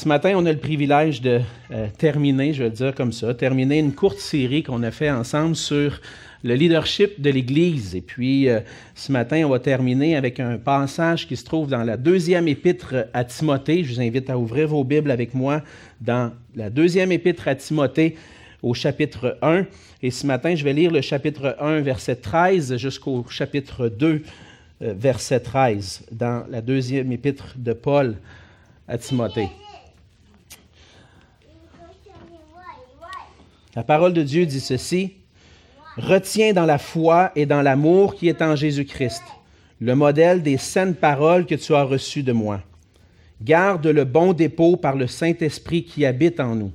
Ce matin, on a le privilège de euh, terminer, je vais le dire comme ça, terminer une courte série qu'on a fait ensemble sur le leadership de l'Église. Et puis, euh, ce matin, on va terminer avec un passage qui se trouve dans la deuxième épître à Timothée. Je vous invite à ouvrir vos Bibles avec moi dans la deuxième épître à Timothée au chapitre 1. Et ce matin, je vais lire le chapitre 1, verset 13 jusqu'au chapitre 2, euh, verset 13, dans la deuxième épître de Paul à Timothée. La parole de Dieu dit ceci. Retiens dans la foi et dans l'amour qui est en Jésus-Christ le modèle des saines paroles que tu as reçues de moi. Garde le bon dépôt par le Saint-Esprit qui habite en nous.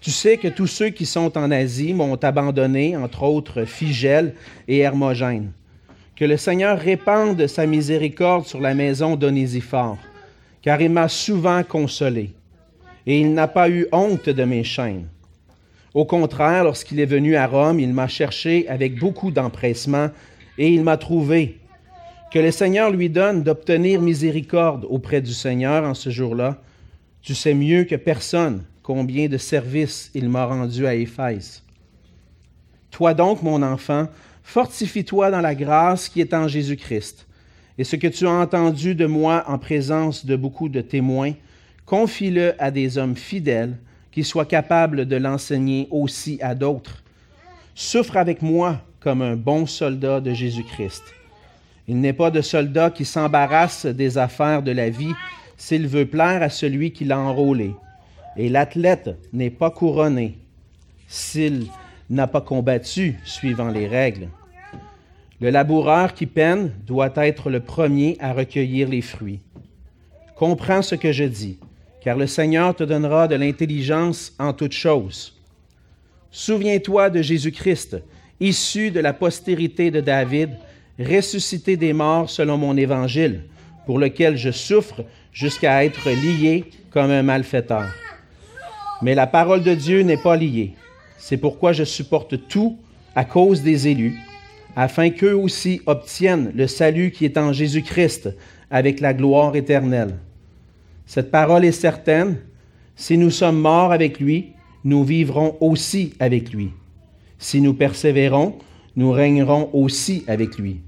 Tu sais que tous ceux qui sont en Asie m'ont abandonné, entre autres Figel et Hermogène. Que le Seigneur répande sa miséricorde sur la maison d'Onésiphore, car il m'a souvent consolé, et il n'a pas eu honte de mes chaînes. Au contraire, lorsqu'il est venu à Rome, il m'a cherché avec beaucoup d'empressement et il m'a trouvé. Que le Seigneur lui donne d'obtenir miséricorde auprès du Seigneur en ce jour-là. Tu sais mieux que personne combien de services il m'a rendu à Éphèse. Toi donc, mon enfant, fortifie-toi dans la grâce qui est en Jésus-Christ. Et ce que tu as entendu de moi en présence de beaucoup de témoins, confie-le à des hommes fidèles qu'il soit capable de l'enseigner aussi à d'autres. Souffre avec moi comme un bon soldat de Jésus-Christ. Il n'est pas de soldat qui s'embarrasse des affaires de la vie s'il veut plaire à celui qui l'a enrôlé. Et l'athlète n'est pas couronné s'il n'a pas combattu suivant les règles. Le laboureur qui peine doit être le premier à recueillir les fruits. Comprends ce que je dis car le Seigneur te donnera de l'intelligence en toutes choses. Souviens-toi de Jésus-Christ, issu de la postérité de David, ressuscité des morts selon mon évangile, pour lequel je souffre jusqu'à être lié comme un malfaiteur. Mais la parole de Dieu n'est pas liée. C'est pourquoi je supporte tout à cause des élus, afin qu'eux aussi obtiennent le salut qui est en Jésus-Christ avec la gloire éternelle. Cette parole est certaine. Si nous sommes morts avec lui, nous vivrons aussi avec lui. Si nous persévérons, nous régnerons aussi avec lui.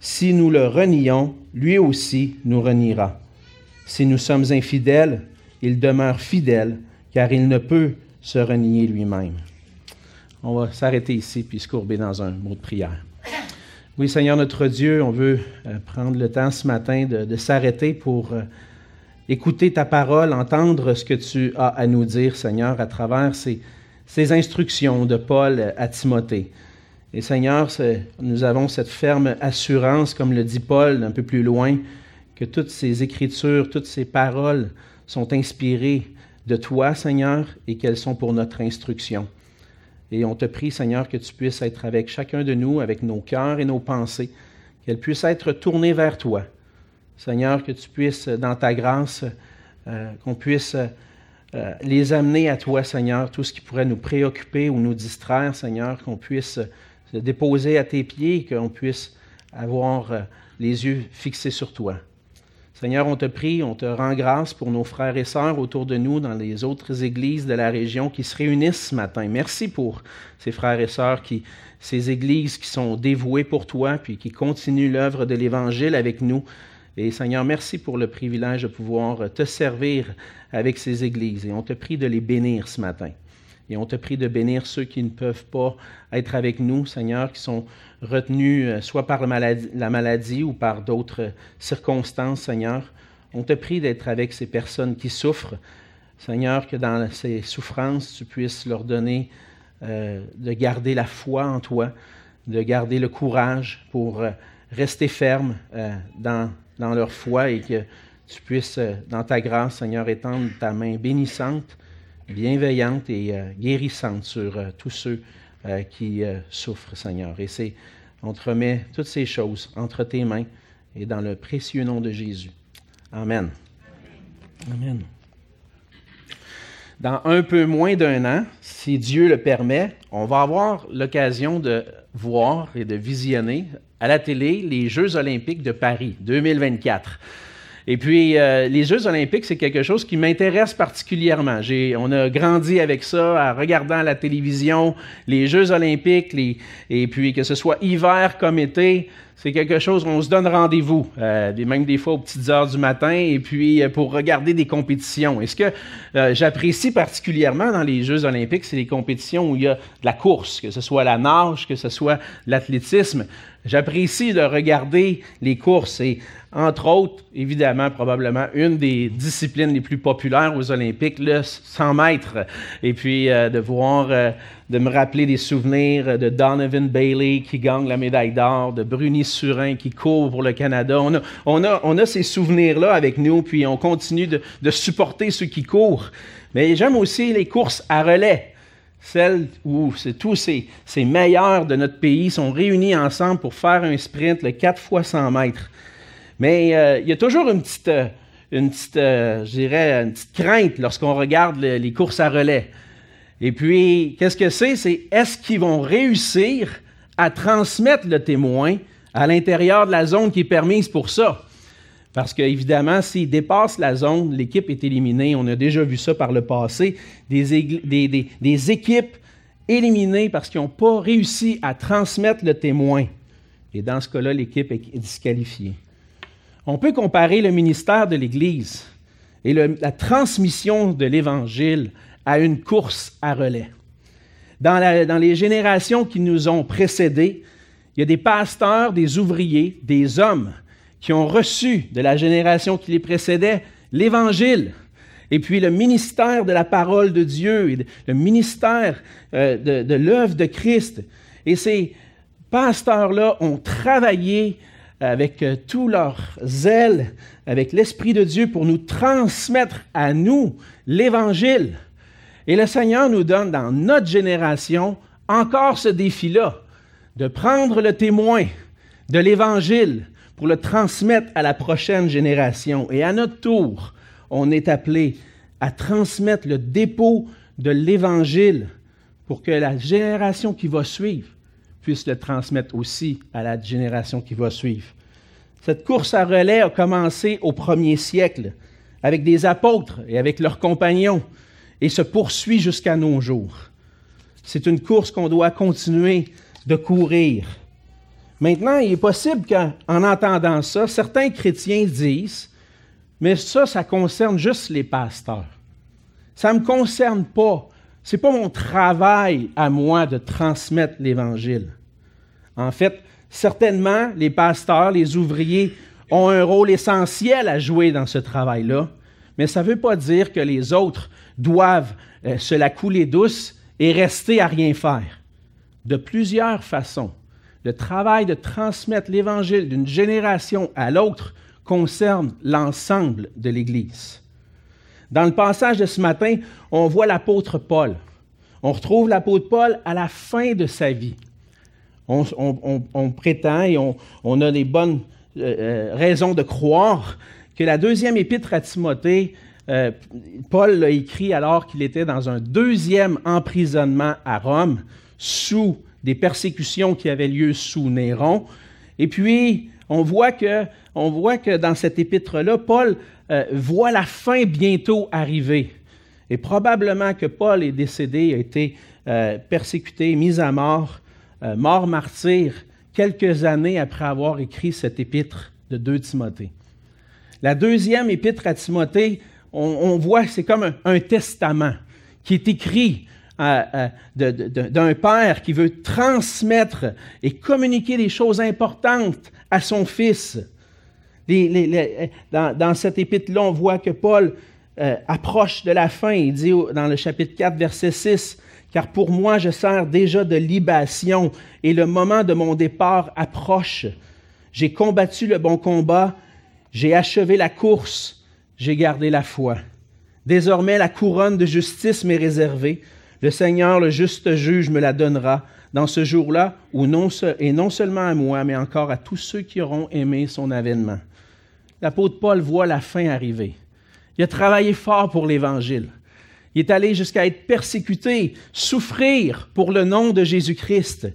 Si nous le renions, lui aussi nous reniera. Si nous sommes infidèles, il demeure fidèle, car il ne peut se renier lui-même. On va s'arrêter ici puis se courber dans un mot de prière. Oui, Seigneur notre Dieu, on veut euh, prendre le temps ce matin de, s'arrêter pour... Euh, écouter ta parole, entendre ce que tu as à nous dire, Seigneur, à travers ces, instructions de Paul à Timothée. Et Seigneur, nous avons cette ferme assurance, comme le dit Paul un peu plus loin, que toutes ces écritures, toutes ces paroles sont inspirées de toi, Seigneur, et qu'elles sont pour notre instruction. Et on te prie, Seigneur, que tu puisses être avec chacun de nous, avec nos cœurs et nos pensées, qu'elles puissent être tournées vers toi Seigneur, que tu puisses, dans ta grâce, euh, qu'on puisse euh, les amener à toi, Seigneur, tout ce qui pourrait nous préoccuper ou nous distraire, Seigneur, qu'on puisse se déposer à tes pieds, qu'on puisse avoir euh, les yeux fixés sur toi. Seigneur, on te prie, on te rend grâce pour nos frères et sœurs autour de nous dans les autres églises de la région qui se réunissent ce matin. Merci pour ces frères et sœurs, qui, ces églises qui sont dévouées pour toi, puis qui continuent l'œuvre de l'Évangile avec nous. Et Seigneur, merci pour le privilège de pouvoir te servir avec ces églises. Et on te prie de les bénir ce matin. Et on te prie de bénir ceux qui ne peuvent pas être avec nous, Seigneur, qui sont retenus euh, soit par la maladie, la maladie ou par d'autres circonstances, Seigneur. On te prie d'être avec ces personnes qui souffrent. Seigneur, que dans ces souffrances, tu puisses leur donner euh, de garder la foi en toi, de garder le courage pour euh, rester ferme dans dans leur foi et que tu puisses, euh, dans ta grâce, Seigneur, étendre ta main bénissante, bienveillante et euh, guérissante sur euh, tous ceux qui souffrent, Seigneur. Et c'est, on te remet toutes ces choses entre tes mains et dans le précieux nom de Jésus. Amen. Amen. Dans un peu moins d'un an, si Dieu le permet, on va avoir l'occasion de voir et de visionner à la télé les Jeux olympiques de Paris 2024. Et puis, euh, les Jeux olympiques, c'est quelque chose qui m'intéresse particulièrement. on a grandi avec ça, en regardant la télévision, les Jeux olympiques, et puis que ce soit hiver comme été, c'est quelque chose on se donne rendez-vous, euh, même des fois aux petites heures du matin, et puis euh, pour regarder des compétitions. Et ce que j'apprécie particulièrement dans les Jeux olympiques, c'est les compétitions où il y a de la course, que ce soit la nage, que ce soit l'athlétisme. J'apprécie de regarder les courses et entre autres, évidemment, probablement, une des disciplines les plus populaires aux Olympiques, le 100 mètres. Et puis, euh, de voir, euh, de me rappeler des souvenirs de Donovan Bailey qui gagne la médaille d'or, de Bruni Surin qui court pour le Canada. On a, ces souvenirs-là avec nous, puis on continue de, supporter ceux qui courent. Mais j'aime aussi les courses à relais celles où tous ces, ces, meilleurs de notre pays sont réunis ensemble pour faire un sprint, le 4 fois 100 mètres. Mais euh, il y a toujours une petite, euh, une petite euh, une petite crainte lorsqu'on regarde les courses à relais. Et puis, qu'est-ce que c'est? C'est est-ce qu'ils vont réussir à transmettre le témoin à l'intérieur de la zone qui est permise pour ça? Parce qu'évidemment, s'ils dépassent la zone, l'équipe est éliminée. On a déjà vu ça par le passé. Des équipes éliminées parce qu'ils n'ont pas réussi à transmettre le témoin. Et dans ce cas-là, l'équipe est disqualifiée. On peut comparer le ministère de l'Église et la transmission de l'Évangile à une course à relais. Dans, dans, les générations qui nous ont précédés, il y a des pasteurs, des ouvriers, des hommes qui ont reçu de la génération qui les précédait l'Évangile et puis le ministère de la parole de Dieu, et le ministère euh, de, l'œuvre de Christ. Et ces pasteurs-là ont travaillé avec euh, tout leur zèle, avec l'Esprit de Dieu pour nous transmettre à nous l'Évangile. Et le Seigneur nous donne dans notre génération encore ce défi-là, de prendre le témoin de l'Évangile pour le transmettre à la prochaine génération. Et à notre tour, on est appelé à transmettre le dépôt de l'Évangile pour que la génération qui va suivre puisse le transmettre aussi à la génération qui va suivre. Cette course à relais a commencé au premier siècle avec des apôtres et avec leurs compagnons et se poursuit jusqu'à nos jours. C'est une course qu'on doit continuer de courir. Maintenant, il est possible qu'en entendant ça, certains chrétiens disent, mais ça, ça concerne juste les pasteurs. Ça ne me concerne pas. Ce n'est pas mon travail à moi de transmettre l'Évangile. En fait, certainement, les pasteurs, les ouvriers ont un rôle essentiel à jouer dans ce travail-là, mais ça ne veut pas dire que les autres doivent euh, se la couler douce et rester à rien faire. De plusieurs façons, le travail de transmettre l'Évangile d'une génération à l'autre concerne l'ensemble de l'Église. Dans le passage de ce matin, on voit l'apôtre Paul. On retrouve l'apôtre Paul à la fin de sa vie. On, prétend et on, a des bonnes euh, euh, raisons de croire que la deuxième épître à Timothée, euh, Paul l'a écrit alors qu'il était dans un deuxième emprisonnement à Rome, sous des persécutions qui avaient lieu sous Néron. Et puis, on voit que, on voit que dans cette épître-là, Paul voit la fin bientôt arriver. Et probablement que Paul est décédé, a été persécuté, mis à mort euh, mort martyr quelques années après avoir écrit cette épître de 2 Timothée. La deuxième épître à Timothée, on, voit, c'est comme un, testament qui est écrit euh, euh, d'un père qui veut transmettre et communiquer des choses importantes à son fils. dans, cette épître-là, on voit que Paul approche de la fin. Il dit dans le chapitre 4, verset 6, car pour moi je sers déjà de libation et le moment de mon départ approche. J'ai combattu le bon combat, j'ai achevé la course, j'ai gardé la foi. Désormais la couronne de justice m'est réservée. Le Seigneur, le juste juge, me la donnera dans ce jour-là, et non seulement à moi, mais encore à tous ceux qui auront aimé son avènement. L'apôtre Paul voit la fin arriver. Il a travaillé fort pour l'Évangile. Il est allé jusqu'à être persécuté, souffrir pour le nom de Jésus-Christ.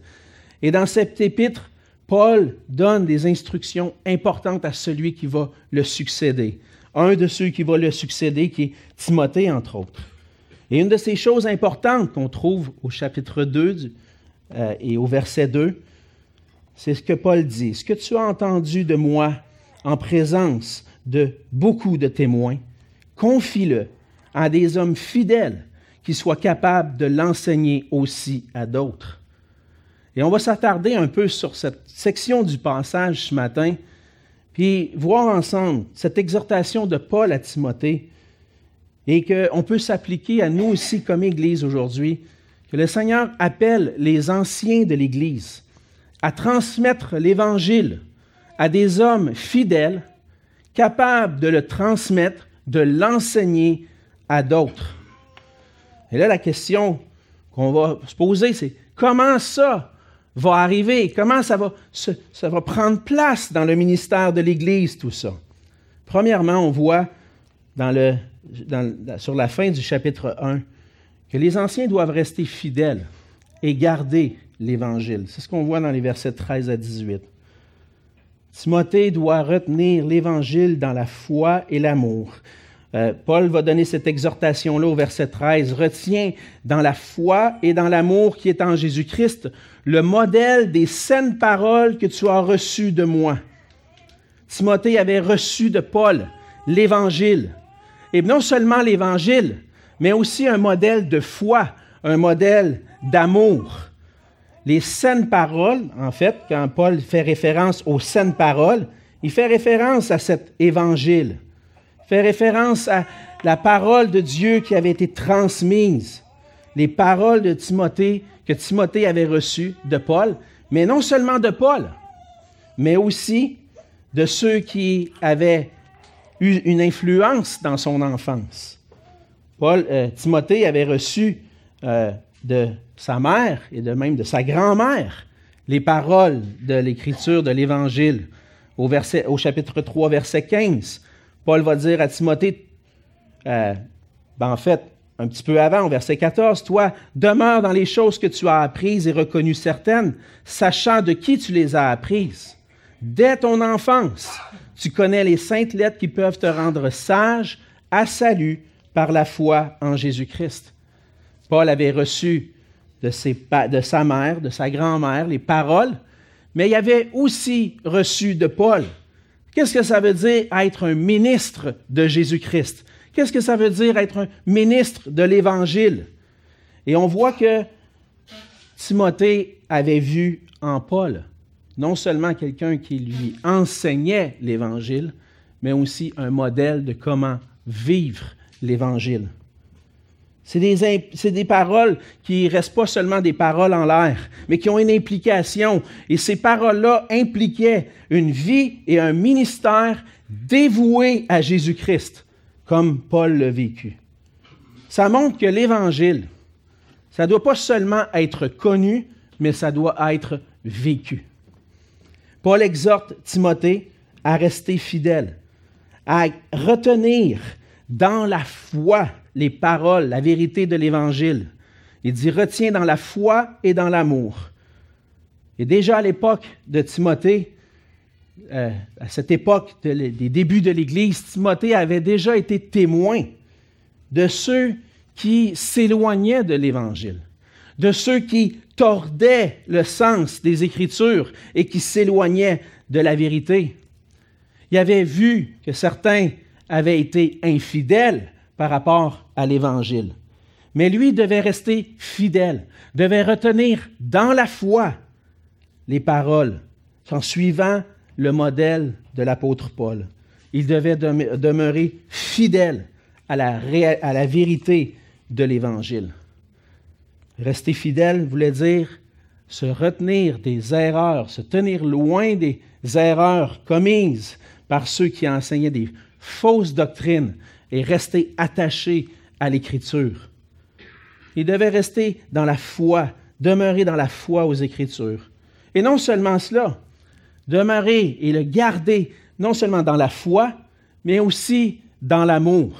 Et dans cette épître, Paul donne des instructions importantes à celui qui va le succéder. Un de ceux qui va le succéder, qui est Timothée, entre autres. Et une de ces choses importantes qu'on trouve au chapitre 2 euh, et au verset 2, c'est ce que Paul dit. Ce que tu as entendu de moi en présence de beaucoup de témoins, confie-le à des hommes fidèles qui soient capables de l'enseigner aussi à d'autres. Et on va s'attarder un peu sur cette section du passage ce matin, puis voir ensemble cette exhortation de Paul à Timothée et qu'on peut s'appliquer à nous aussi comme Église aujourd'hui, que le Seigneur appelle les anciens de l'Église à transmettre l'Évangile à des hommes fidèles, capables de le transmettre, de l'enseigner à d'autres. Et là, la question qu'on va se poser, c'est comment ça va arriver? Comment ça va, ça va prendre place dans le ministère de l'Église, tout ça? Premièrement, on voit sur la fin du chapitre 1 que les anciens doivent rester fidèles et garder l'Évangile. C'est ce qu'on voit dans les versets 13 à 18. Timothée doit retenir l'Évangile dans la foi et l'amour. Euh, Paul va donner cette exhortation-là au verset 13. Retiens dans la foi et dans l'amour qui est en Jésus-Christ le modèle des saines paroles que tu as reçues de moi. Timothée avait reçu de Paul l'Évangile. Et non seulement l'Évangile, mais aussi un modèle de foi, un modèle d'amour. Les saines paroles, en fait, quand Paul fait référence aux saines paroles, il fait référence à cet Évangile fait référence à la parole de Dieu qui avait été transmise, les paroles de Timothée que Timothée avait reçues de Paul, mais non seulement de Paul, mais aussi de ceux qui avaient eu une influence dans son enfance. Paul, euh, Timothée avait reçu euh, de sa mère et de même de sa grand-mère les paroles de l'écriture de l'Évangile au, chapitre 3, verset 15. Paul va dire à Timothée, euh, ben en fait, un petit peu avant, au verset 14, Toi, demeure dans les choses que tu as apprises et reconnues certaines, sachant de qui tu les as apprises. Dès ton enfance, tu connais les saintes lettres qui peuvent te rendre sage à salut par la foi en Jésus-Christ. Paul avait reçu de, sa mère, de sa grand-mère, les paroles, mais il avait aussi reçu de Paul Qu'est-ce que ça veut dire être un ministre de Jésus-Christ? Qu'est-ce que ça veut dire être un ministre de l'Évangile? Et on voit que Timothée avait vu en Paul non seulement quelqu'un qui lui enseignait l'Évangile, mais aussi un modèle de comment vivre l'Évangile. C'est des, des, paroles qui ne restent pas seulement des paroles en l'air, mais qui ont une implication. Et ces paroles-là impliquaient une vie et un ministère dévoués à Jésus-Christ, comme Paul l'a vécu. Ça montre que l'Évangile, ça ne doit pas seulement être connu, mais ça doit être vécu. Paul exhorte Timothée à rester fidèle, à retenir dans la foi les paroles, la vérité de l'Évangile. Il dit, retiens dans la foi et dans l'amour. Et déjà à l'époque de Timothée, euh, à cette époque des débuts de l'Église, Timothée avait déjà été témoin de ceux qui s'éloignaient de l'Évangile, de ceux qui tordaient le sens des Écritures et qui s'éloignaient de la vérité. Il avait vu que certains avaient été infidèles par rapport à l'Évangile. Mais lui devait rester fidèle, devait retenir dans la foi les paroles, en suivant le modèle de l'apôtre Paul. Il devait demeurer fidèle à la, à la vérité de l'Évangile. Rester fidèle voulait dire se retenir des erreurs, se tenir loin des erreurs commises par ceux qui enseignaient des fausses doctrines et rester attaché à l'Écriture. Il devait rester dans la foi, demeurer dans la foi aux Écritures. Et non seulement cela, demeurer et le garder non seulement dans la foi, mais aussi dans l'amour.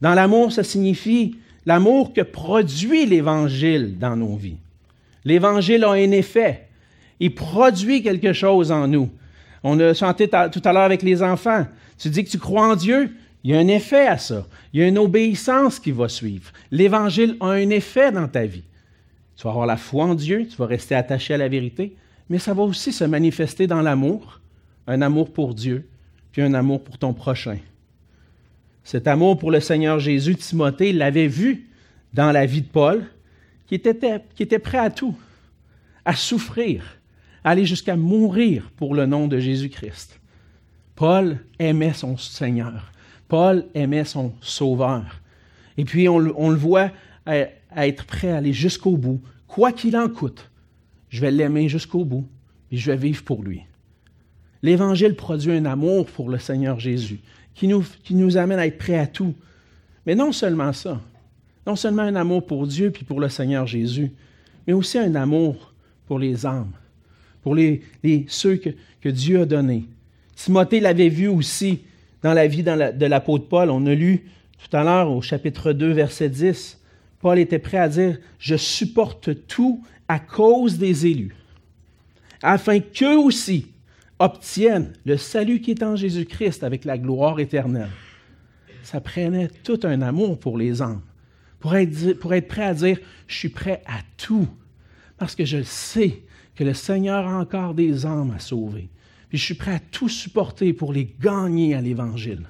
Dans l'amour, ça signifie l'amour que produit l'Évangile dans nos vies. L'Évangile a un effet. il produit quelque chose en nous. On a chanté tout à l'heure avec les enfants. Tu dis que tu crois en Dieu, il y a un effet à ça. Il y a une obéissance qui va suivre. L'Évangile a un effet dans ta vie. Tu vas avoir la foi en Dieu, tu vas rester attaché à la vérité, mais ça va aussi se manifester dans l'amour, un amour pour Dieu, puis un amour pour ton prochain. Cet amour pour le Seigneur Jésus, Timothée l'avait vu dans la vie de Paul, qui était, prêt à tout, à souffrir, à aller jusqu'à mourir pour le nom de Jésus-Christ. Paul aimait son Seigneur. Paul aimait son Sauveur. Et puis on, le voit à, être prêt à aller jusqu'au bout, quoi qu'il en coûte. Je vais l'aimer jusqu'au bout, et je vais vivre pour lui. L'Évangile produit un amour pour le Seigneur Jésus, qui nous, amène à être prêt à tout. Mais non seulement ça, non seulement un amour pour Dieu puis pour le Seigneur Jésus, mais aussi un amour pour les âmes, pour ceux que, que Dieu a donnés. Timothée l'avait vu aussi dans la vie de l'apôtre Paul. On a lu tout à l'heure au chapitre 2, verset 10. Paul était prêt à dire, je supporte tout à cause des élus, afin qu'eux aussi obtiennent le salut qui est en Jésus-Christ avec la gloire éternelle. Ça prenait tout un amour pour les âmes, pour être, pour être prêt à dire, je suis prêt à tout, parce que je sais que le Seigneur a encore des âmes à sauver je suis prêt à tout supporter pour les gagner à l'Évangile.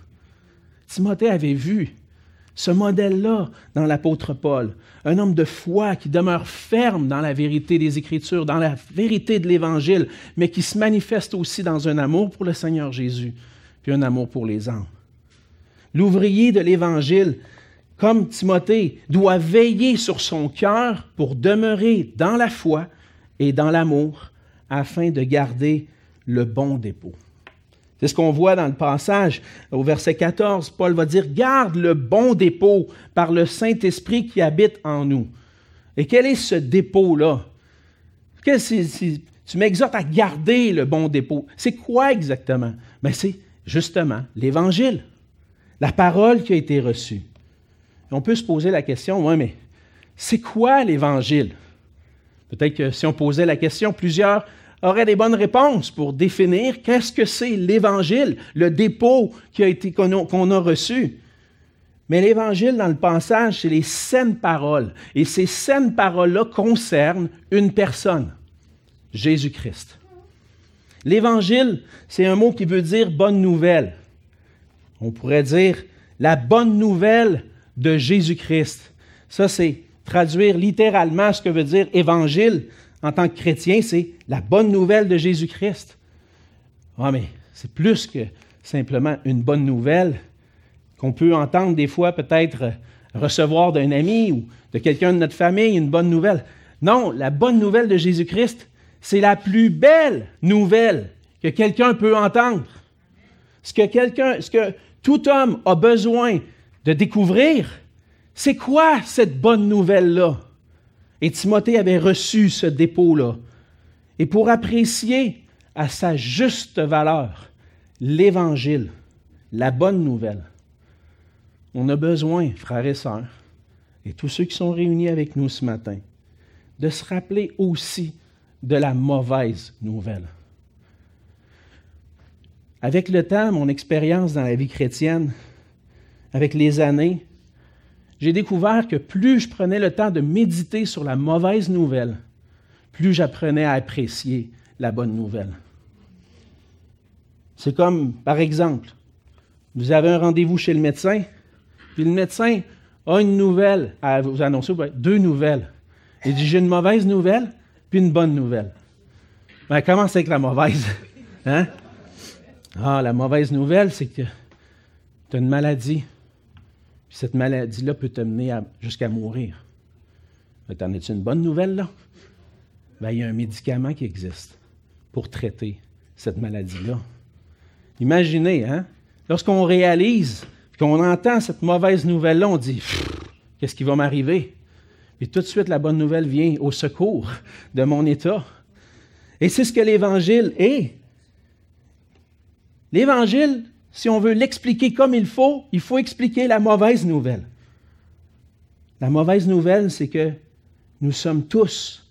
Timothée avait vu ce modèle-là dans l'apôtre Paul, un homme de foi qui demeure ferme dans la vérité des Écritures, dans la vérité de l'Évangile, mais qui se manifeste aussi dans un amour pour le Seigneur Jésus, puis un amour pour les âmes. L'ouvrier de l'Évangile, comme Timothée, doit veiller sur son cœur pour demeurer dans la foi et dans l'amour, afin de garder le bon dépôt. C'est ce qu'on voit dans le passage au verset 14. Paul va dire, garde le bon dépôt par le Saint-Esprit qui habite en nous. Et quel est ce dépôt-là? Tu m'exhortes à garder le bon dépôt. C'est quoi exactement? Ben, c'est justement l'Évangile, la parole qui a été reçue. on peut se poser la question, oui, mais c'est quoi l'Évangile? Peut-être que si on posait la question, plusieurs aurait des bonnes réponses pour définir qu'est-ce que c'est l'Évangile, le dépôt qu'on, a, reçu. Mais l'Évangile, dans le passage, c'est les saines paroles. Et ces saines paroles-là concernent une personne, Jésus-Christ. L'Évangile, c'est un mot qui veut dire bonne nouvelle. On pourrait dire la bonne nouvelle de Jésus-Christ. Ça, c'est traduire littéralement ce que veut dire évangile en tant que chrétien, c'est la bonne nouvelle de Jésus-Christ. Ah, mais c'est plus que simplement une bonne nouvelle qu'on peut entendre des fois peut-être recevoir d'un ami ou de quelqu'un de notre famille, une bonne nouvelle. Non, la bonne nouvelle de Jésus-Christ, c'est la plus belle nouvelle que quelqu'un peut entendre. Ce que quelqu'un, ce que tout homme a besoin de découvrir, c'est quoi cette bonne nouvelle-là? Et Timothée avait reçu ce dépôt-là. Et pour apprécier à sa juste valeur l'Évangile, la bonne nouvelle, on a besoin, frères et sœurs, et tous ceux qui sont réunis avec nous ce matin, de se rappeler aussi de la mauvaise nouvelle. Avec le temps, mon expérience dans la vie chrétienne, avec les années, j'ai découvert que plus je prenais le temps de méditer sur la mauvaise nouvelle, plus j'apprenais à apprécier la bonne nouvelle. C'est comme, par exemple, vous avez un rendez-vous chez le médecin, puis le médecin a une nouvelle à vous annoncer, deux nouvelles. Il dit, j'ai une mauvaise nouvelle, puis une bonne nouvelle. Ben, commence avec la mauvaise? Hein? Ah, la mauvaise nouvelle, c'est que tu as une maladie cette maladie-là peut te mener jusqu'à mourir. T'en as-tu une bonne nouvelle, là? Ben, il y a un médicament qui existe pour traiter cette maladie-là. Imaginez, hein? Lorsqu'on réalise, qu'on entend cette mauvaise nouvelle-là, on dit Qu'est-ce qui va m'arriver? Et tout de suite, la bonne nouvelle vient au secours de mon état. Et c'est ce que l'Évangile est. L'Évangile, si on veut l'expliquer comme il faut, il faut expliquer la mauvaise nouvelle. La mauvaise nouvelle, c'est que nous sommes tous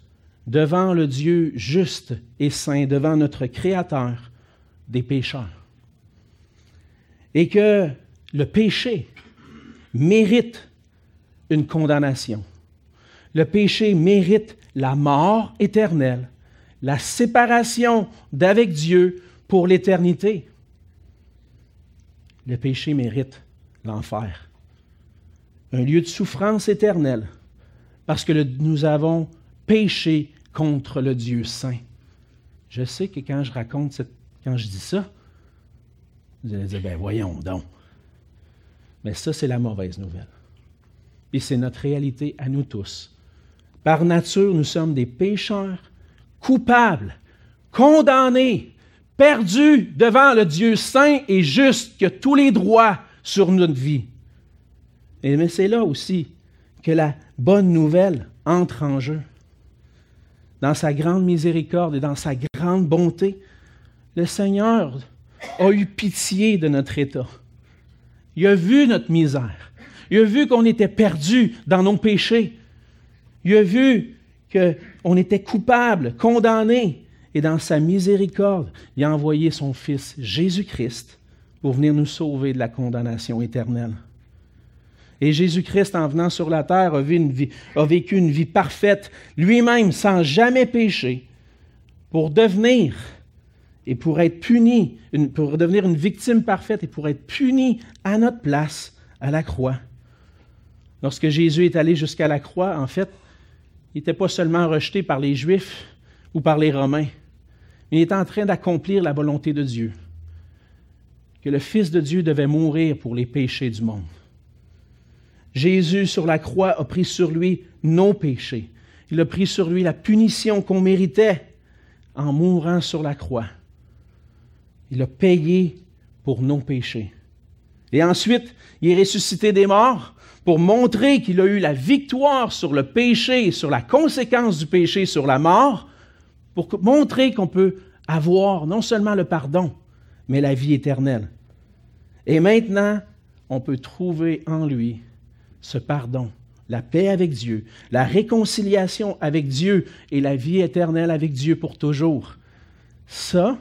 devant le Dieu juste et saint, devant notre Créateur des pécheurs. Et que le péché mérite une condamnation. Le péché mérite la mort éternelle, la séparation d'avec Dieu pour l'éternité. Le péché mérite l'enfer, un lieu de souffrance éternelle, parce que nous avons péché contre le Dieu saint. Je sais que quand je raconte, cette, quand je dis ça, vous allez dire, ben voyons donc. Mais ça, c'est la mauvaise nouvelle. Et c'est notre réalité à nous tous. Par nature, nous sommes des pécheurs, coupables, condamnés, perdus devant le Dieu saint et juste qui a tous les droits sur notre vie. Et, mais c'est là aussi que la bonne nouvelle entre en jeu. Dans sa grande miséricorde et dans sa grande bonté, le Seigneur a eu pitié de notre état. Il a vu notre misère. Il a vu qu'on était perdu dans nos péchés. Il a vu qu'on était coupable, condamné. Et dans sa miséricorde, il a envoyé son Fils Jésus-Christ pour venir nous sauver de la condamnation éternelle. Et Jésus-Christ, en venant sur la terre, a, a vécu une vie parfaite, lui-même sans jamais pécher, pour devenir et pour être puni, pour devenir une victime parfaite et pour être puni à notre place à la croix. Lorsque Jésus est allé jusqu'à la croix, en fait, il n'était pas seulement rejeté par les Juifs ou par les Romains, il était en train d'accomplir la volonté de Dieu, que le Fils de Dieu devait mourir pour les péchés du monde. Jésus sur la croix a pris sur lui nos péchés. Il a pris sur lui la punition qu'on méritait en mourant sur la croix. Il a payé pour nos péchés. Et ensuite, il est ressuscité des morts pour montrer qu'il a eu la victoire sur le péché, sur la conséquence du péché, sur la mort, pour montrer qu'on peut avoir non seulement le pardon, mais la vie éternelle. Et maintenant, on peut trouver en lui ce pardon, la paix avec Dieu, la réconciliation avec Dieu et la vie éternelle avec Dieu pour toujours. Ça,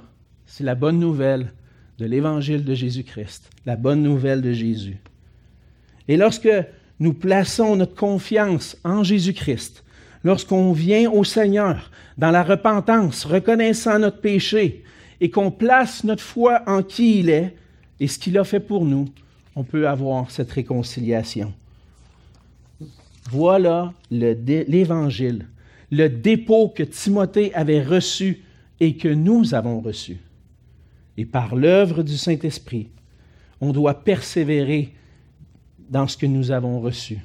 c'est la bonne nouvelle de l'évangile de Jésus-Christ, la bonne nouvelle de Jésus. Et lorsque nous plaçons notre confiance en Jésus-Christ, lorsqu'on vient au Seigneur dans la repentance, reconnaissant notre péché, et qu'on place notre foi en qui il est et ce qu'il a fait pour nous, on peut avoir cette réconciliation. Voilà l'évangile, le dépôt que Timothée avait reçu et que nous avons reçu et par l'œuvre du Saint-Esprit, on doit persévérer dans ce que nous avons reçu.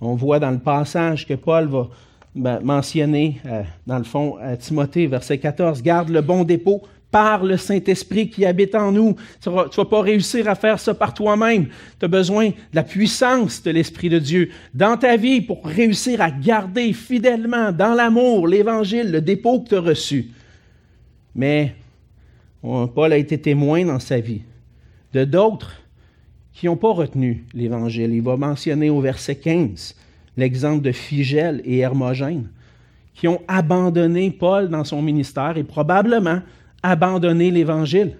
On voit dans le passage que Paul va ben, mentionner, euh, dans le fond, à Timothée, verset 14, Garde le bon dépôt par le Saint-Esprit qui habite en nous. Tu ne vas pas réussir à faire ça par toi-même. Tu as besoin de la puissance de l'Esprit de Dieu dans ta vie pour réussir à garder fidèlement dans l'amour l'Évangile, le dépôt que tu as reçu. Mais Paul a été témoin dans sa vie de d'autres qui n'ont pas retenu l'Évangile. Il va mentionner au verset 15 l'exemple de Figel et Hermogène, qui ont abandonné Paul dans son ministère et probablement abandonné l'Évangile.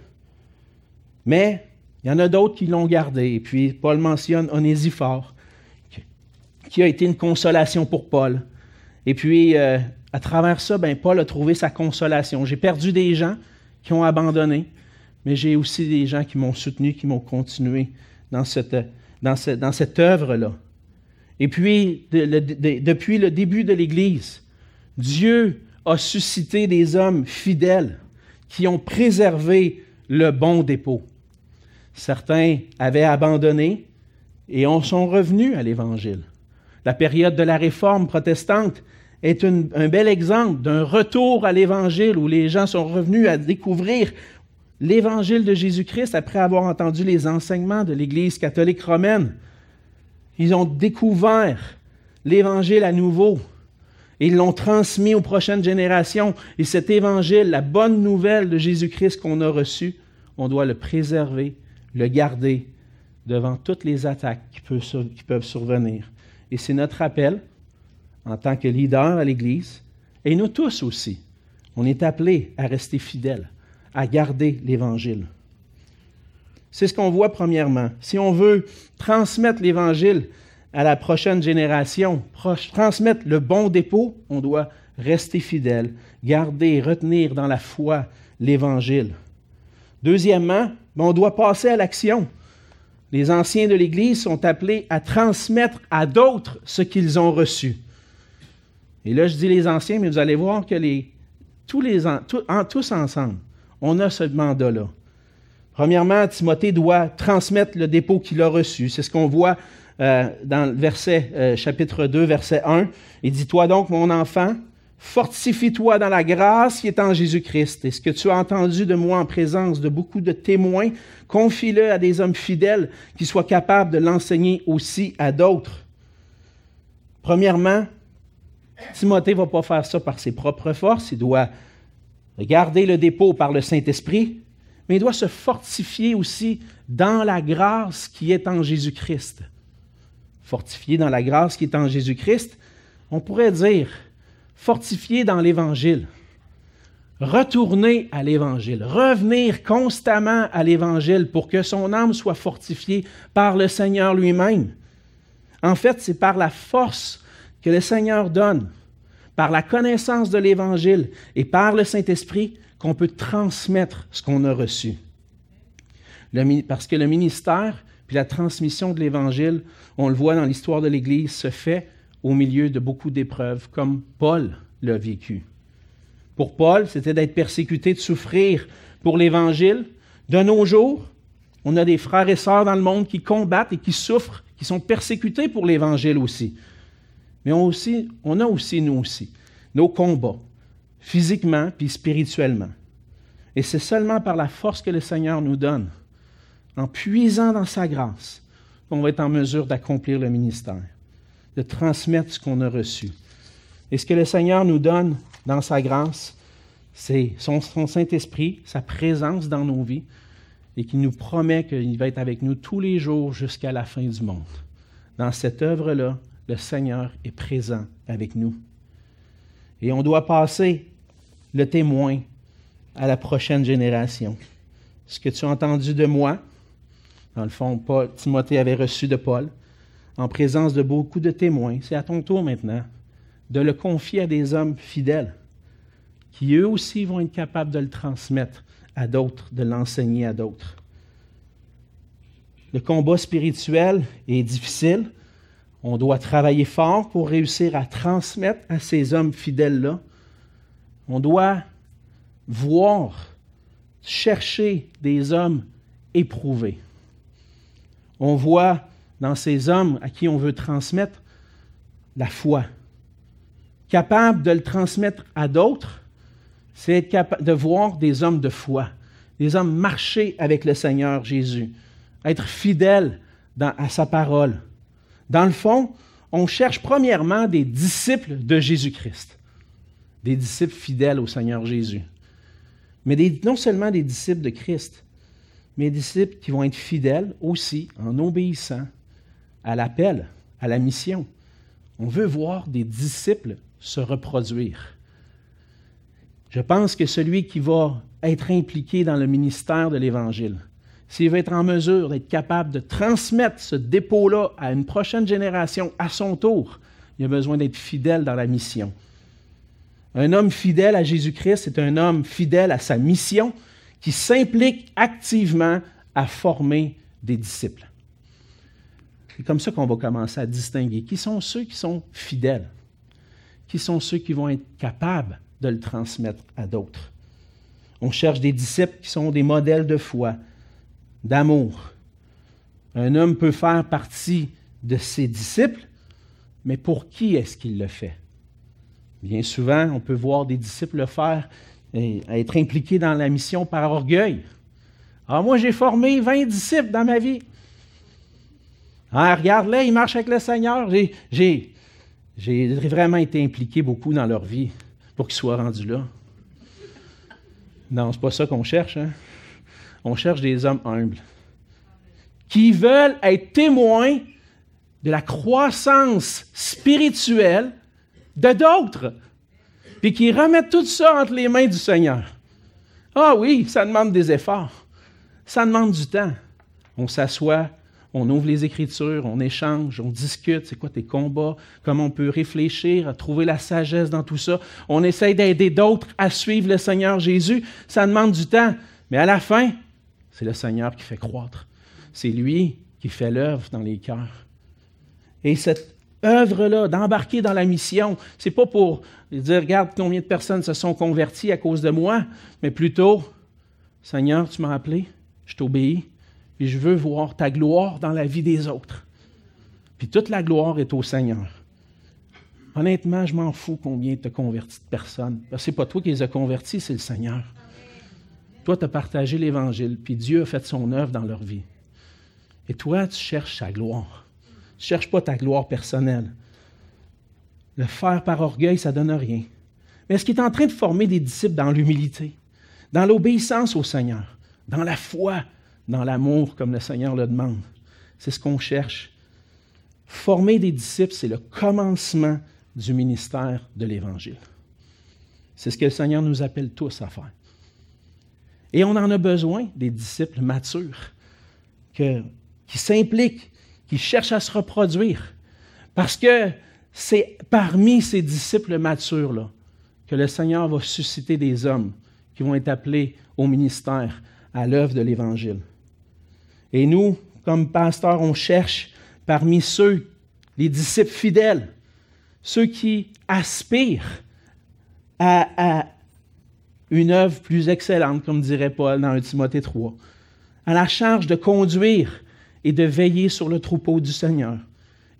Mais il y en a d'autres qui l'ont gardé. Et puis Paul mentionne Onésiphore, qui a été une consolation pour Paul. Et puis, euh, à travers ça, ben, Paul a trouvé sa consolation. J'ai perdu des gens, qui ont abandonné, mais j'ai aussi des gens qui m'ont soutenu, qui m'ont continué dans cette, dans dans cette œuvre-là. Et puis, depuis le début de l'Église, Dieu a suscité des hommes fidèles qui ont préservé le bon dépôt. Certains avaient abandonné et en sont revenus à l'Évangile. La période de la réforme protestante est un bel exemple d'un retour à l'Évangile où les gens sont revenus à découvrir l'Évangile de Jésus-Christ après avoir entendu les enseignements de l'Église catholique romaine. Ils ont découvert l'Évangile à nouveau. Et ils l'ont transmis aux prochaines générations. Et cet Évangile, la bonne nouvelle de Jésus-Christ qu'on a reçu, on doit le préserver, le garder devant toutes les attaques qui peuvent, qui peuvent survenir. Et c'est notre appel en tant que leader à l'Église, Et nous tous aussi, on est appelés à rester fidèles, à garder l'Évangile. C'est ce qu'on voit premièrement. Si on veut transmettre l'Évangile à la prochaine génération, transmettre le bon dépôt, on doit rester fidèle, garder, retenir dans la foi l'Évangile. Deuxièmement, ben, on doit passer à l'action. Les anciens de l'Église sont appelés à transmettre à d'autres ce qu'ils ont reçu. Et là, je dis les anciens, mais vous allez voir que tous ensemble, on a ce mandat-là. Premièrement, Timothée doit transmettre le dépôt qu'il a reçu. C'est ce qu'on voit euh, dans le verset, euh, chapitre 2, verset 1. Il dit, Toi donc, mon enfant, fortifie-toi dans la grâce qui est en Jésus-Christ. Et ce que tu as entendu de moi en présence de beaucoup de témoins, confie-le à des hommes fidèles qui soient capables de l'enseigner aussi à d'autres. Premièrement, Timothée ne va pas faire ça par ses propres forces. Il doit garder le dépôt par le Saint-Esprit, mais il doit se fortifier aussi dans la grâce qui est en Jésus-Christ. Fortifier dans la grâce qui est en Jésus-Christ, on pourrait dire fortifier dans l'Évangile, retourner à l'Évangile, revenir constamment à l'Évangile pour que son âme soit fortifiée par le Seigneur lui-même. En fait, c'est par la force que le Seigneur donne, par la connaissance de l'Évangile et par le Saint-Esprit, qu'on peut transmettre ce qu'on a reçu. parce que le ministère puis la transmission de l'Évangile, on le voit dans l'histoire de l'Église, se fait au milieu de beaucoup d'épreuves, comme Paul l'a vécu. Pour Paul, c'était d'être persécuté, de souffrir pour l'Évangile. De nos jours, on a des frères et sœurs dans le monde qui combattent et qui souffrent, qui sont persécutés pour l'Évangile aussi. Mais on, a aussi, nous aussi, nos combats physiquement puis spirituellement. Et c'est seulement par la force que le Seigneur nous donne, en puisant dans sa grâce, qu'on va être en mesure d'accomplir le ministère, de transmettre ce qu'on a reçu. Et ce que le Seigneur nous donne dans sa grâce, c'est son, son Saint-Esprit, sa présence dans nos vies, et qui nous promet qu'il va être avec nous tous les jours jusqu'à la fin du monde. Dans cette œuvre-là, le Seigneur est présent avec nous. Et on doit passer le témoin à la prochaine génération. Ce que tu as entendu de moi, dans le fond, Paul, Timothée avait reçu de Paul, en présence de beaucoup de témoins, c'est à ton tour maintenant de le confier à des hommes fidèles, qui eux aussi vont être capables de le transmettre à d'autres, de l'enseigner à d'autres. Le combat spirituel est difficile. On doit travailler fort pour réussir à transmettre à ces hommes fidèles-là on doit voir, chercher des hommes éprouvés. On voit dans ces hommes à qui on veut transmettre la foi. Capable de le transmettre à d'autres, c'est capable de voir des hommes de foi, des hommes marcher avec le Seigneur Jésus, être fidèles à sa parole. Dans le fond, on cherche premièrement des disciples de Jésus-Christ des disciples fidèles au Seigneur Jésus. Mais non seulement des disciples de Christ, mais des disciples qui vont être fidèles aussi en obéissant à l'appel, à la mission. On veut voir des disciples se reproduire. Je pense que celui qui va être impliqué dans le ministère de l'Évangile, s'il va être en mesure d'être capable de transmettre ce dépôt-là à une prochaine génération à son tour, il a besoin d'être fidèle dans la mission. Un homme fidèle à Jésus-Christ c'est un homme fidèle à sa mission qui s'implique activement à former des disciples. C'est comme ça qu'on va commencer à distinguer qui sont ceux qui sont fidèles, qui sont ceux qui vont être capables de le transmettre à d'autres. On cherche des disciples qui sont des modèles de foi, d'amour. Un homme peut faire partie de ses disciples, mais pour qui est-ce qu'il le fait? Bien souvent, on peut voir des disciples le faire et être impliqués dans la mission par orgueil. Ah, moi, j'ai formé 20 disciples dans ma vie. Ah, regarde-les, ils marchent avec le Seigneur. J'ai, vraiment été impliqué beaucoup dans leur vie pour qu'ils soient rendus là. Non, c'est pas ça qu'on cherche. Hein. On cherche des hommes humbles qui veulent être témoins de la croissance spirituelle de d'autres. puis qui remettent tout ça entre les mains du Seigneur. Ah oui, ça demande des efforts. Ça demande du temps. On s'assoit, on ouvre les Écritures, on échange, on discute, c'est quoi tes combats, comment on peut réfléchir, à trouver la sagesse dans tout ça? On essaye d'aider d'autres à suivre le Seigneur Jésus. Ça demande du temps. Mais à la fin, c'est le Seigneur qui fait croître. C'est lui qui fait l'œuvre dans les cœurs. Et cette œuvre-là, d'embarquer dans la mission, c'est pas pour dire, regarde combien de personnes se sont converties à cause de moi, mais plutôt, Seigneur, tu m'as appelé, je t'obéis, et je veux voir ta gloire dans la vie des autres. Puis toute la gloire est au Seigneur. Honnêtement, je m'en fous combien tu as converti de personnes. Ce n'est pas toi qui les as convertis, c'est le Seigneur. Toi, tu as partagé l'Évangile, puis Dieu a fait son œuvre dans leur vie. Et toi, tu cherches sa gloire. Tu ne cherches pas ta gloire personnelle. Le faire par orgueil, ça ne donne rien. Mais est-ce qu'il est en train de former des disciples dans l'humilité, dans l'obéissance au Seigneur, dans la foi, dans l'amour comme le Seigneur le demande? C'est ce qu'on cherche. Former des disciples, c'est le commencement du ministère de l'Évangile. C'est ce que le Seigneur nous appelle tous à faire. Et on en a besoin des disciples matures, qui s'impliquent, qui cherche à se reproduire. Parce que c'est parmi ces disciples matures-là que le Seigneur va susciter des hommes qui vont être appelés au ministère, à l'œuvre de l'Évangile. Et nous, comme pasteurs, on cherche parmi ceux, les disciples fidèles, ceux qui aspirent à une œuvre plus excellente, comme dirait Paul dans 1 Timothée 3, à la charge de conduire et de veiller sur le troupeau du Seigneur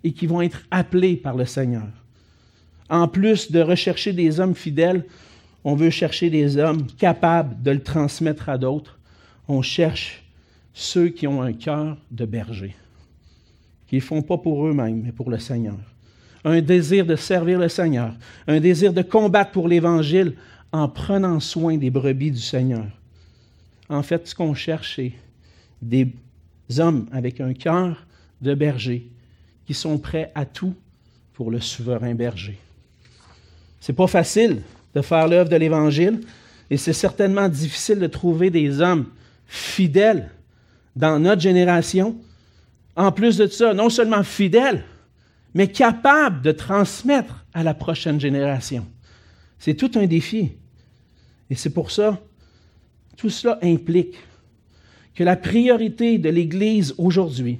et qui vont être appelés par le Seigneur. En plus de rechercher des hommes fidèles, on veut chercher des hommes capables de le transmettre à d'autres. On cherche ceux qui ont un cœur de berger, qui ne font pas pour eux-mêmes, mais pour le Seigneur. Un désir de servir le Seigneur, un désir de combattre pour l'Évangile en prenant soin des brebis du Seigneur. En fait, ce qu'on cherche, c'est des hommes avec un cœur de berger qui sont prêts à tout pour le souverain berger. C'est pas facile de faire l'œuvre de l'Évangile et c'est certainement difficile de trouver des hommes fidèles dans notre génération. En plus de ça, non seulement fidèles, mais capables de transmettre à la prochaine génération. C'est tout un défi. Et c'est pour ça, tout cela implique que la priorité de l'Église aujourd'hui,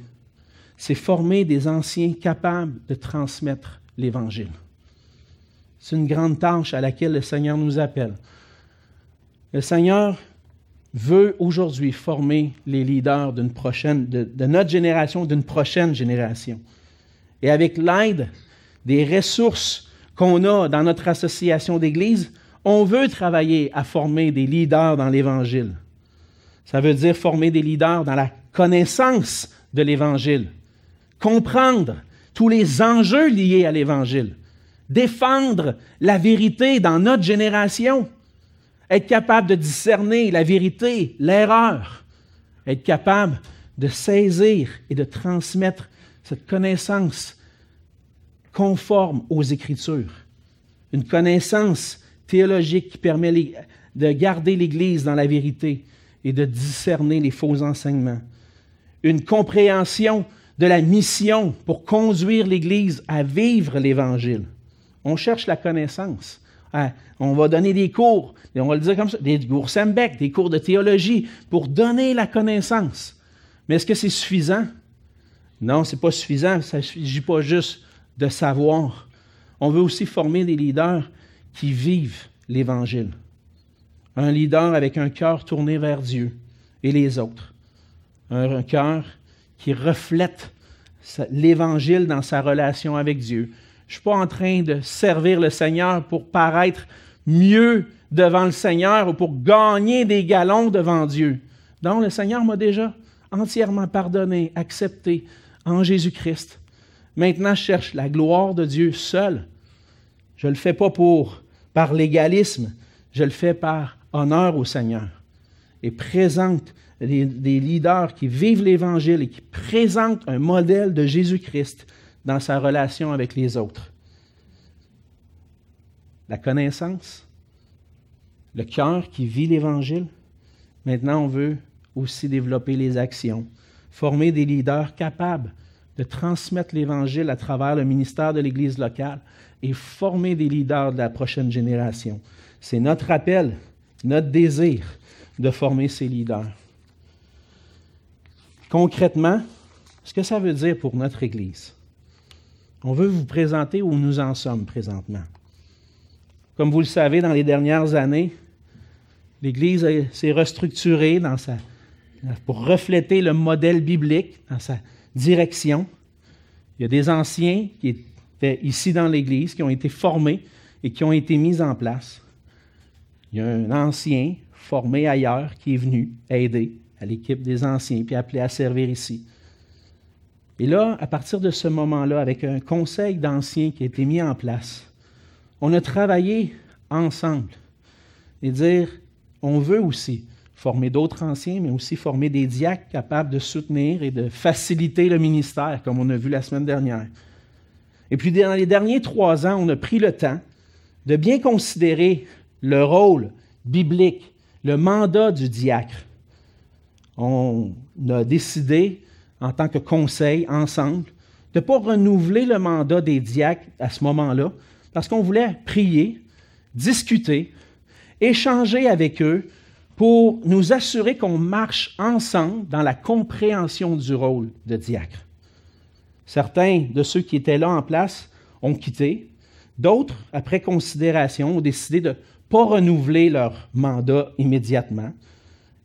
c'est former des anciens capables de transmettre l'Évangile. C'est une grande tâche à laquelle le Seigneur nous appelle. Le Seigneur veut aujourd'hui former les leaders de, de notre génération, d'une prochaine génération. Et avec l'aide des ressources qu'on a dans notre association d'Église, on veut travailler à former des leaders dans l'Évangile. Ça veut dire former des leaders dans la connaissance de l'Évangile, comprendre tous les enjeux liés à l'Évangile, défendre la vérité dans notre génération, être capable de discerner la vérité, l'erreur, être capable de saisir et de transmettre cette connaissance conforme aux Écritures, une connaissance théologique qui permet de garder l'Église dans la vérité, et de discerner les faux enseignements. Une compréhension de la mission pour conduire l'Église à vivre l'Évangile. On cherche la connaissance. Ah, on va donner des cours, on va le dire comme ça, des cours des cours de théologie, pour donner la connaissance. Mais est-ce que c'est suffisant? Non, ce n'est pas suffisant. Ça ne s'agit pas juste de savoir. On veut aussi former des leaders qui vivent l'Évangile un leader avec un cœur tourné vers Dieu et les autres. Un, cœur qui reflète l'Évangile dans sa relation avec Dieu. Je ne suis pas en train de servir le Seigneur pour paraître mieux devant le Seigneur ou pour gagner des galons devant Dieu. Donc, le Seigneur m'a déjà entièrement pardonné, accepté en Jésus-Christ. Maintenant, je cherche la gloire de Dieu seul. Je ne le fais pas pour par légalisme, je le fais par honneur au Seigneur et présente des, leaders qui vivent l'Évangile et qui présentent un modèle de Jésus-Christ dans sa relation avec les autres. la connaissance, le cœur qui vit l'Évangile. Maintenant, on veut aussi développer les actions, former des leaders capables de transmettre l'Évangile à travers le ministère de l'Église locale et former des leaders de la prochaine génération. C'est notre appel, notre désir de former ces leaders. Concrètement, ce que ça veut dire pour notre Église? On veut vous présenter où nous en sommes présentement. Comme vous le savez, dans les dernières années, l'Église s'est restructurée pour refléter le modèle biblique dans sa direction. Il y a des anciens qui étaient ici dans l'Église, qui ont été formés et qui ont été mis en place. Il y a un ancien formé ailleurs qui est venu aider à l'équipe des anciens, puis appelé à servir ici. Et là, à partir de ce moment-là, avec un conseil d'anciens qui a été mis en place, on a travaillé ensemble et dire, on veut aussi former d'autres anciens, mais aussi former des diacres capables de soutenir et de faciliter le ministère, comme on a vu la semaine dernière. Et puis, dans les derniers trois ans, on a pris le temps de bien considérer le rôle biblique, le mandat du diacre. On a décidé, en tant que conseil, ensemble, de ne pas renouveler le mandat des diacres à ce moment-là, parce qu'on voulait prier, discuter, échanger avec eux pour nous assurer qu'on marche ensemble dans la compréhension du rôle de diacre. Certains de ceux qui étaient là en place ont quitté. D'autres, après considération, ont décidé de ne pas renouveler leur mandat immédiatement.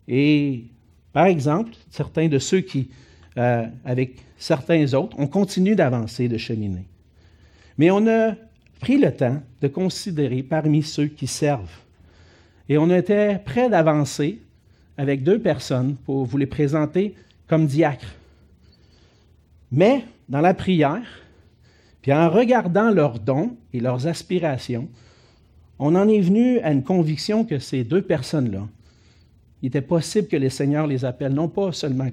Et, par exemple, certains de ceux qui, euh, avec certains autres, ont continué d'avancer, de cheminer. Mais on a pris le temps de considérer parmi ceux qui servent et on était prêt d'avancer avec deux personnes pour vous les présenter comme diacres. Mais dans la prière, puis en regardant leurs dons et leurs aspirations, on en est venu à une conviction que ces deux personnes-là, il était possible que les seigneurs les appellent non pas seulement,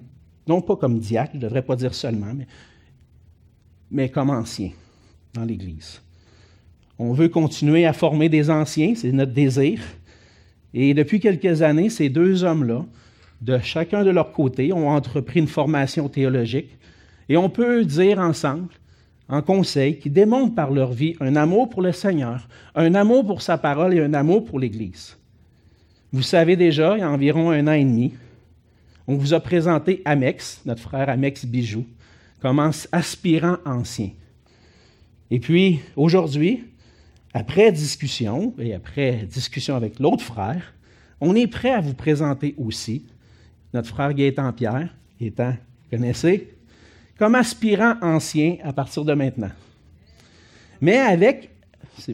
non pas comme diacres, je ne devrais pas dire seulement, mais, mais comme anciens dans l'Église. On veut continuer à former des anciens, c'est notre désir, et depuis quelques années, ces deux hommes-là, de chacun de leur côté, ont entrepris une formation théologique. Et on peut dire ensemble, en conseil, qu'ils démontrent par leur vie un amour pour le Seigneur, un amour pour sa parole et un amour pour l'Église. Vous savez déjà, il y a environ un an et demi, on vous a présenté Amex, notre frère Amex Bijou, comme aspirant ancien. Et puis, aujourd'hui, après discussion, et après discussion avec l'autre frère, on est prêt à vous présenter aussi notre frère Gaétan Pierre, Gaétan, connaissez, comme aspirant ancien à partir de maintenant. Mais avec,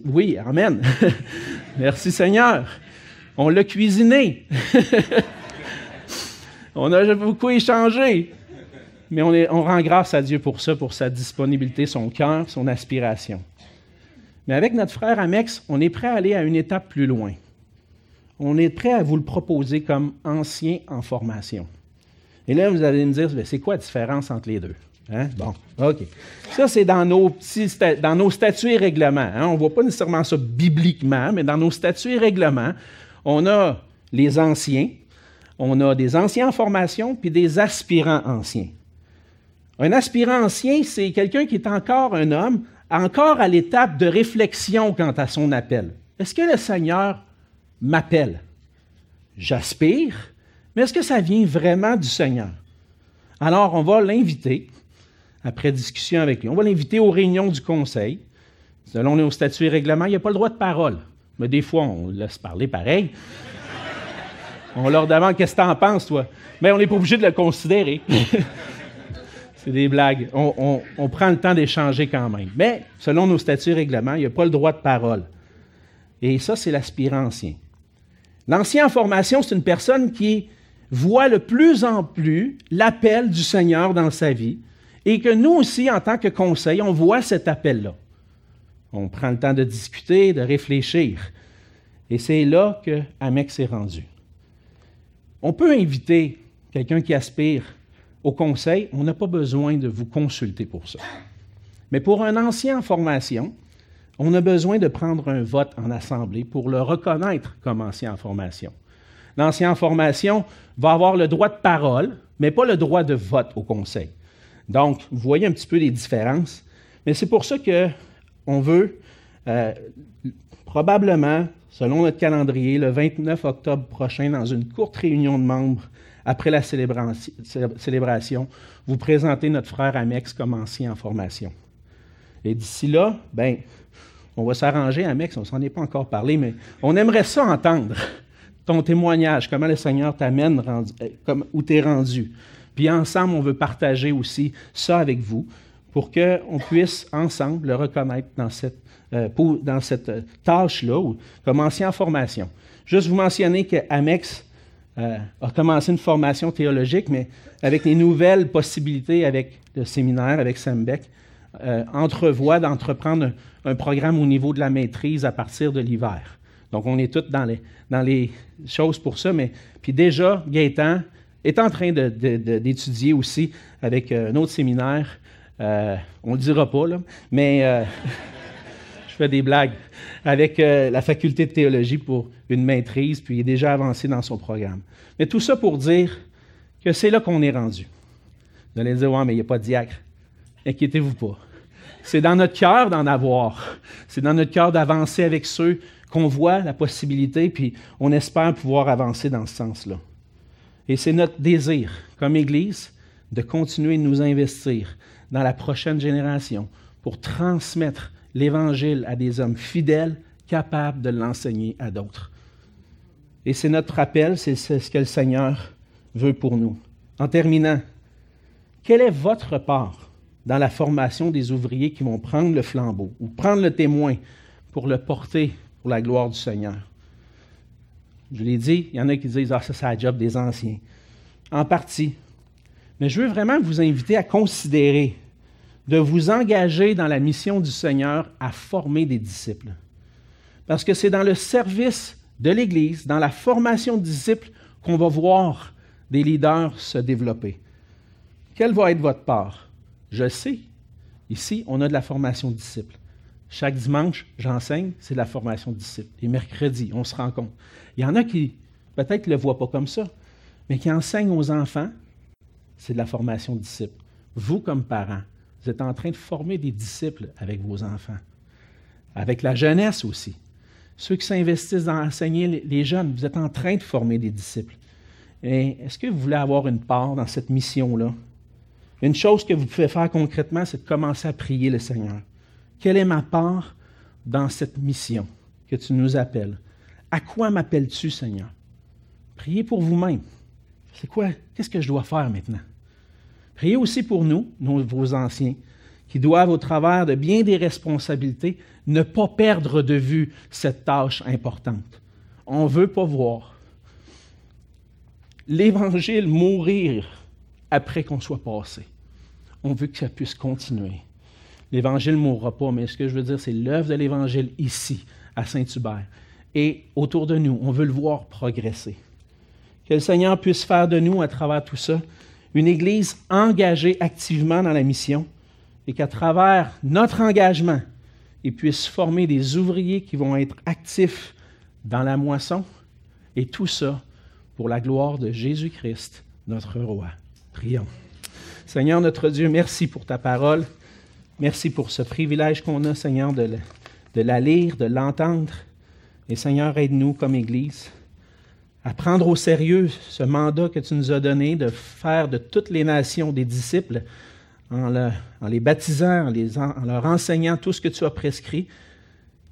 oui, Amen. Merci Seigneur. On l'a cuisiné. on a beaucoup échangé. Mais on rend grâce à Dieu pour ça, pour sa disponibilité, son cœur, son aspiration. Mais avec notre frère Amex, on est prêt à aller à une étape plus loin. On est prêt à vous le proposer comme ancien en formation. Et là, vous allez me dire, ben, c'est quoi la différence entre les deux? Hein? Bon, OK. Ça, c'est dans nos, dans nos statuts et règlements. Hein? On ne voit pas nécessairement ça bibliquement, mais dans nos statuts et règlements, on a les anciens, on a des anciens en formation, puis des aspirants anciens. Un aspirant ancien, c'est quelqu'un qui est encore un homme encore à l'étape de réflexion quant à son appel. Est-ce que le Seigneur m'appelle? J'aspire, mais est-ce que ça vient vraiment du Seigneur? Alors, on va l'inviter, après discussion avec lui, on va l'inviter aux réunions du conseil. Selon nos statuts et règlements, il n'y a pas le droit de parole. Mais des fois, on laisse parler pareil. On leur demande qu'est-ce que tu en penses, toi? Mais on n'est pas obligé de le considérer. Des blagues. On, prend le temps d'échanger quand même. Mais selon nos statuts et règlements, il n'y a pas le droit de parole. Et ça, c'est l'aspirant ancien. L'ancien en formation, c'est une personne qui voit le plus en plus l'appel du Seigneur dans sa vie et que nous aussi, en tant que conseil, on voit cet appel-là. On prend le temps de discuter, de réfléchir. Et c'est là que Amex est rendu. On peut inviter quelqu'un qui aspire au conseil, on n'a pas besoin de vous consulter pour ça. Mais pour un ancien en formation, on a besoin de prendre un vote en assemblée pour le reconnaître comme ancien en formation. L'ancien en formation va avoir le droit de parole, mais pas le droit de vote au conseil. Donc, vous voyez un petit peu les différences. Mais c'est pour ça qu'on veut euh, probablement, selon notre calendrier, le 29 octobre prochain, dans une courte réunion de membres après la célébration, vous présenter notre frère Amex comme ancien en formation. Et d'ici là, ben, on va s'arranger, Amex, on ne s'en est pas encore parlé, mais on aimerait ça entendre, ton témoignage, comment le Seigneur t'amène, euh, où tu es rendu. Puis ensemble, on veut partager aussi ça avec vous pour qu'on puisse ensemble le reconnaître dans cette, euh, dans cette euh, tâche-là, comme ancien en formation. Juste vous mentionner qu'Amex a commencé une formation théologique, mais avec les nouvelles possibilités avec le séminaire, avec Sembec, entrevoit d'entreprendre un, programme au niveau de la maîtrise à partir de l'hiver. Donc, on est tous dans les, dans les choses pour ça, mais puis déjà, Gaétan est en train d'étudier aussi avec euh, un autre séminaire. Euh, on ne le dira pas, là, mais euh, fais des blagues. Avec la faculté de théologie pour une maîtrise, puis il est déjà avancé dans son programme. Mais tout ça pour dire que c'est là qu'on est rendu. Vous allez dire, ouais, mais il n'y a pas de diacre. Inquiétez-vous pas. C'est dans notre cœur d'en avoir. C'est dans notre cœur d'avancer avec ceux qu'on voit la possibilité, puis on espère pouvoir avancer dans ce sens-là. Et c'est notre désir, comme Église, de continuer de nous investir dans la prochaine génération pour transmettre l'Évangile à des hommes fidèles, capables de l'enseigner à d'autres. Et c'est notre appel, c'est ce que le Seigneur veut pour nous. En terminant, quelle est votre part dans la formation des ouvriers qui vont prendre le flambeau ou prendre le témoin pour le porter pour la gloire du Seigneur? Je l'ai dit, il y en a qui disent Ah, ça, c'est la job des anciens. En partie. Mais je veux vraiment vous inviter à considérer de vous engager dans la mission du Seigneur à former des disciples. Parce que c'est dans le service de l'Église, dans la formation de disciples, qu'on va voir des leaders se développer. Quelle va être votre part? Je sais, ici, on a de la formation de disciples. Chaque dimanche, j'enseigne, c'est la formation de disciples. Et mercredi, on se rend compte. Il y en a qui, peut-être, ne le voient pas comme ça, mais qui enseignent aux enfants, c'est de la formation de disciples. Vous, comme parents, vous êtes en train de former des disciples avec vos enfants, avec la jeunesse aussi. Ceux qui s'investissent dans enseigner les jeunes, vous êtes en train de former des disciples. Est-ce que vous voulez avoir une part dans cette mission-là? Une chose que vous pouvez faire concrètement, c'est de commencer à prier le Seigneur. Quelle est ma part dans cette mission que tu nous appelles? À quoi m'appelles-tu, Seigneur? Priez pour vous-même. C'est quoi? Qu'est-ce que je dois faire maintenant? Priez aussi pour nous, nos, vos anciens, qui doivent, au travers de bien des responsabilités, ne pas perdre de vue cette tâche importante. On ne veut pas voir l'Évangile mourir après qu'on soit passé. On veut que ça puisse continuer. L'Évangile ne mourra pas, mais ce que je veux dire, c'est l'œuvre de l'Évangile ici, à Saint-Hubert. Et autour de nous, on veut le voir progresser. Que le Seigneur puisse faire de nous, à travers tout ça, une Église engagée activement dans la mission et qu'à travers notre engagement, il puisse former des ouvriers qui vont être actifs dans la moisson et tout ça pour la gloire de Jésus-Christ, notre roi. Prions. Seigneur notre Dieu, merci pour ta parole. Merci pour ce privilège qu'on a, Seigneur, de, de la lire, de l'entendre. Et Seigneur, aide-nous comme Église à prendre au sérieux ce mandat que tu nous as donné de faire de toutes les nations des disciples en, les baptisant, en leur enseignant tout ce que tu as prescrit.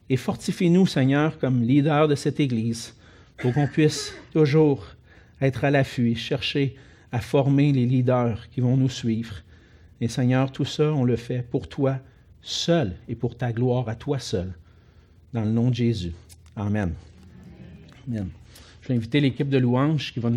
Et fortifie-nous, Seigneur, comme leader de cette Église, pour qu'on puisse toujours être à l'affût et chercher à former les leaders qui vont nous suivre et Seigneur, tout ça, on le fait pour toi seul et pour ta gloire à toi seul. Dans le nom de Jésus. Amen. Amen. Je vais inviter l'équipe de louanges qui va nous